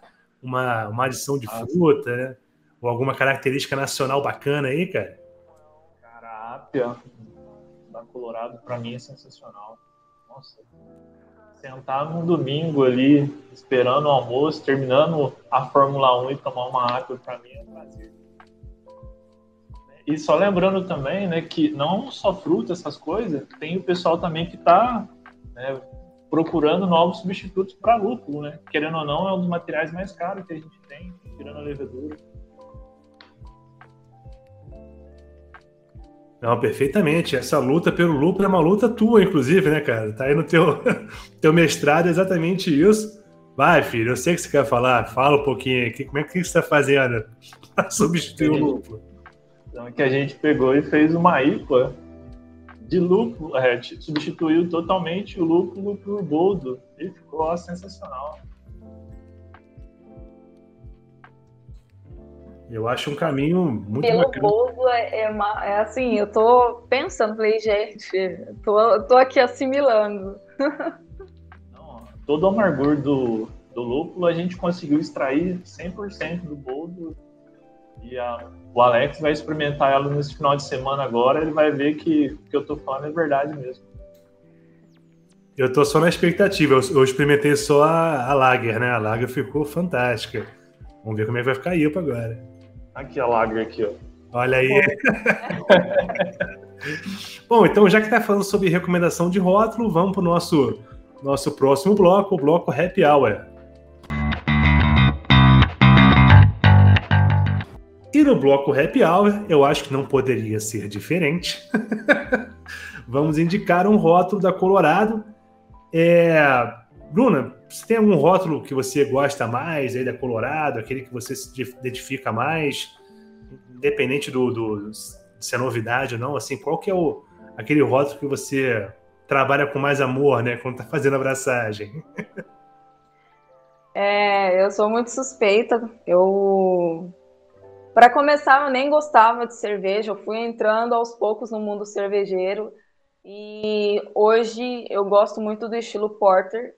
uma, uma adição de fruta, né? Ou alguma característica nacional bacana aí, cara?
Carápia da Colorado, para mim, é sensacional. Nossa, sentar num domingo ali, esperando o almoço, terminando a Fórmula 1 e tomar uma água, para mim é um prazer. E só lembrando também, né, que não só fruta, essas coisas, tem o pessoal também que está né, procurando novos substitutos para lúpulo, né? Querendo ou não, é um dos materiais mais caros que a gente tem, tirando a levedura.
Não, perfeitamente. Essa luta pelo lúpulo é uma luta tua, inclusive, né, cara? Tá aí no teu, teu mestrado exatamente isso. Vai, filho, eu sei que você quer falar. Fala um pouquinho aqui. Como é que você está fazendo para substituir o lúpulo?
Então, é que a gente pegou e fez uma IPA de lúpulo, é, substituiu totalmente o lúpulo por boldo e ficou sensacional.
Eu acho um caminho muito
Pelo
bacana.
boldo é, é, é, assim, eu tô pensando, falei, gente, tô, tô aqui assimilando.
Não, todo o amargor do, do lúpulo a gente conseguiu extrair 100% do boldo e a, o Alex vai experimentar ela nesse final de semana agora, ele vai ver que o que eu tô falando é verdade mesmo.
Eu tô só na expectativa, eu, eu experimentei só a, a Lager, né? A Lager ficou fantástica. Vamos ver como é que vai ficar a IPA agora.
Aqui a lager aqui, ó.
Olha aí. Bom, então já que está falando sobre recomendação de rótulo, vamos para o nosso, nosso próximo bloco, o bloco Happy Hour. E no bloco Happy Hour, eu acho que não poderia ser diferente. vamos indicar um rótulo da Colorado. É... Bruna, você tem algum rótulo que você gosta mais aí da Colorado, aquele que você se identifica mais, independente do, do se é novidade ou não, assim, qual que é o, aquele rótulo que você trabalha com mais amor, né, quando tá fazendo abraçagem?
É, eu sou muito suspeita. Eu, para começar, eu nem gostava de cerveja. Eu fui entrando aos poucos no mundo cervejeiro e hoje eu gosto muito do estilo porter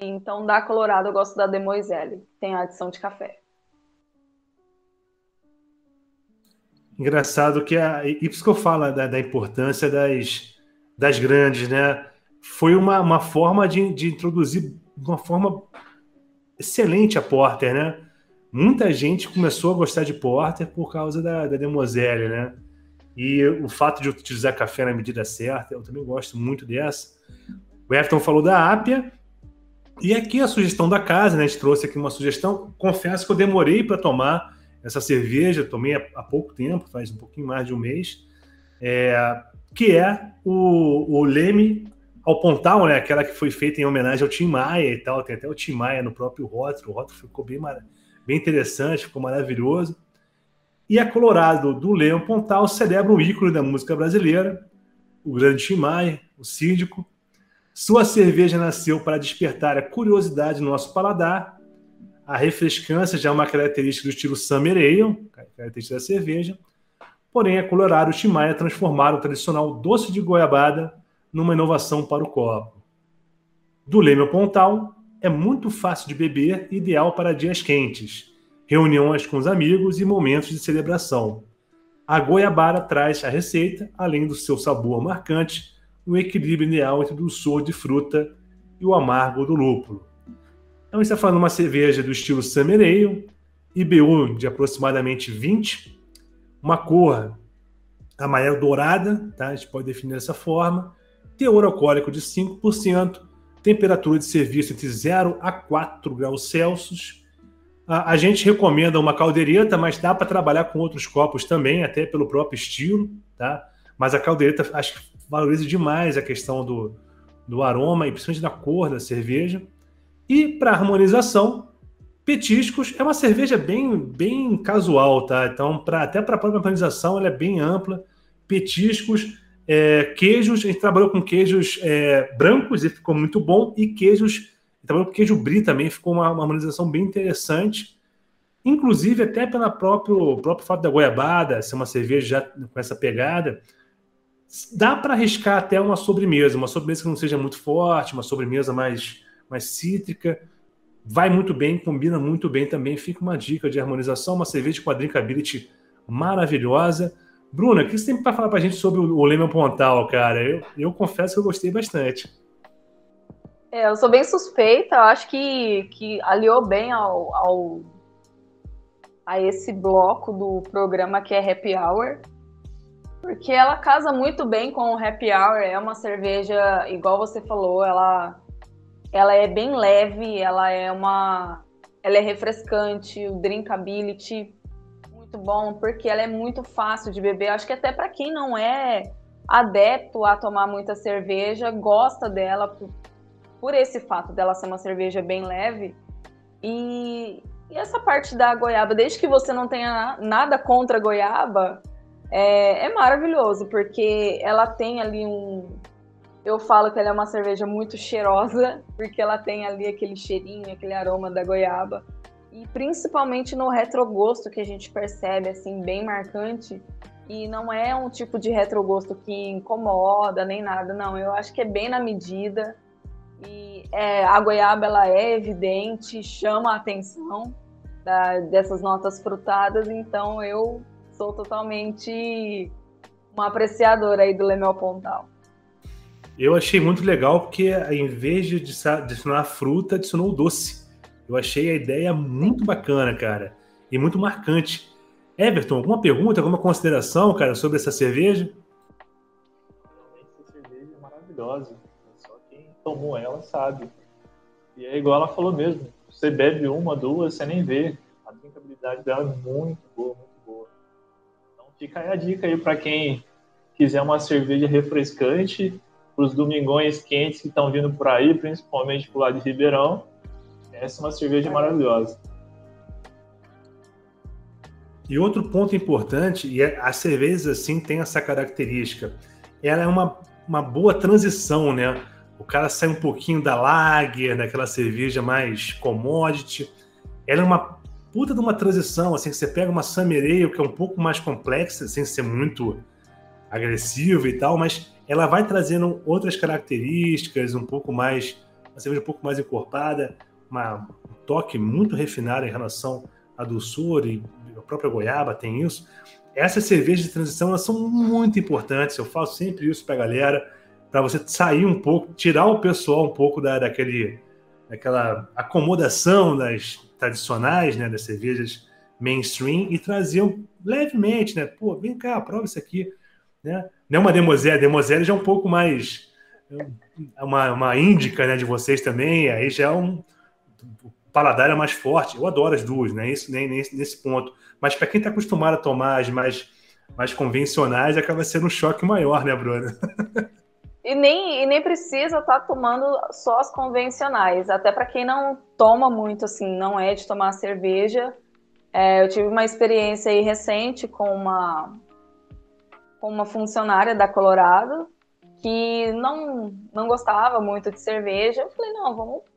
então, da Colorado, eu gosto da Demoiselle, tem a adição de café.
Engraçado que a, e por isso que eu falo da, da importância das, das grandes, né? Foi uma, uma forma de, de introduzir uma forma excelente a Porter, né? Muita gente começou a gostar de Porter por causa da, da Demoiselle, né? E o fato de utilizar café na medida certa, eu também gosto muito dessa. O Everton falou da Ápia, e aqui a sugestão da casa, né? A gente trouxe aqui uma sugestão. Confesso que eu demorei para tomar essa cerveja, tomei há pouco tempo, faz um pouquinho mais de um mês, é, que é o, o Leme ao Pontal, né? Aquela que foi feita em homenagem ao Tim Maia e tal. Tem até o Tim Maia no próprio rótulo. O rótulo ficou bem, bem interessante, ficou maravilhoso. E a Colorado do Leão Pontal celebra o ícone da música brasileira, o grande Tim Maia, o síndico, sua cerveja nasceu para despertar a curiosidade no nosso paladar. A refrescância já é uma característica do estilo Summer Ale, característica da cerveja. Porém, a Colorado Timaya transformaram o tradicional doce de goiabada numa inovação para o copo. Do Leme Pontal, é muito fácil de beber ideal para dias quentes, reuniões com os amigos e momentos de celebração. A goiabada traz a receita, além do seu sabor marcante, um equilíbrio ideal entre o dulçor de fruta e o amargo do lúpulo. Então, está falando uma cerveja do estilo Summer Ale, IBU de aproximadamente 20, uma cor amarelo dourada, tá? a gente pode definir dessa forma, teor alcoólico de 5%, temperatura de serviço entre 0 a 4 graus Celsius. A, a gente recomenda uma caldeireta, mas dá para trabalhar com outros copos também, até pelo próprio estilo, tá? Mas a caldeireta acho que valoriza demais a questão do, do aroma e principalmente da cor da cerveja. E para harmonização, petiscos é uma cerveja bem, bem casual, tá? Então, pra, até para a própria harmonização, ela é bem ampla. Petiscos, é, queijos, a gente trabalhou com queijos é, brancos e ficou muito bom, e queijos, trabalhou com queijo brie também, ficou uma, uma harmonização bem interessante. Inclusive, até pelo próprio, próprio fato da goiabada ser uma cerveja já com essa pegada, dá para arriscar até uma sobremesa, uma sobremesa que não seja muito forte, uma sobremesa mais, mais cítrica. Vai muito bem, combina muito bem também. Fica uma dica de harmonização, uma cerveja com drinkability maravilhosa. Bruna, o que você tem para falar para a gente sobre o Lemon Pontal, cara? Eu, eu confesso que eu gostei bastante.
É, eu sou bem suspeita, eu acho que, que aliou bem ao, ao, a esse bloco do programa que é Happy Hour. Porque ela casa muito bem com o happy hour, é uma cerveja, igual você falou, ela, ela é bem leve, ela é uma. Ela é refrescante, o drinkability muito bom, porque ela é muito fácil de beber. Acho que até para quem não é adepto a tomar muita cerveja, gosta dela por, por esse fato dela ser uma cerveja bem leve. E, e essa parte da goiaba, desde que você não tenha nada contra a goiaba, é, é maravilhoso, porque ela tem ali um. Eu falo que ela é uma cerveja muito cheirosa, porque ela tem ali aquele cheirinho, aquele aroma da goiaba. E principalmente no retrogosto que a gente percebe, assim, bem marcante. E não é um tipo de retrogosto que incomoda nem nada, não. Eu acho que é bem na medida. E é, a goiaba, ela é evidente, chama a atenção da, dessas notas frutadas. Então eu sou totalmente uma apreciadora aí do Lemel Pontal.
Eu achei muito legal porque, em vez de adicionar fruta, adicionou doce. Eu achei a ideia muito bacana, cara, e muito marcante. Everton, alguma pergunta, alguma consideração, cara, sobre essa cerveja?
Essa cerveja é maravilhosa. Só quem tomou ela sabe. E é igual ela falou mesmo. Você bebe uma, duas, você nem vê. A drinkabilidade dela é muito boa, muito Fica aí a dica aí para quem quiser uma cerveja refrescante, para os domingões quentes que estão vindo por aí, principalmente pro lado de Ribeirão. Essa é uma cerveja maravilhosa.
E outro ponto importante, e é, as cervejas assim têm essa característica, ela é uma, uma boa transição, né? O cara sai um pouquinho da lager, daquela cerveja mais commodity. Ela é uma puta de uma transição, assim, que você pega uma Summer Ale, que é um pouco mais complexa, sem ser muito agressiva e tal, mas ela vai trazendo outras características, um pouco mais, uma cerveja um pouco mais encorpada, uma, um toque muito refinado em relação à doçura e a própria goiaba tem isso. Essas cervejas de transição elas são muito importantes, eu falo sempre isso para a galera, para você sair um pouco, tirar o pessoal um pouco da, daquele, daquela acomodação das tradicionais, né, das cervejas mainstream e traziam levemente, né? Pô, vem cá, prova isso aqui, né? Não é uma demoselle, a demoselle já é um pouco mais uma, uma índica, né, de vocês também, aí já é um paladar é mais forte. Eu adoro as duas, né? Isso nem, nem nesse ponto. Mas para quem está acostumado a tomar as mais mais convencionais, acaba sendo um choque maior, né, Bruno?
E nem, e nem precisa estar tá tomando só as convencionais. Até para quem não toma muito, assim, não é de tomar cerveja. É, eu tive uma experiência aí recente com uma, com uma funcionária da Colorado que não, não gostava muito de cerveja. Eu falei, não, vamos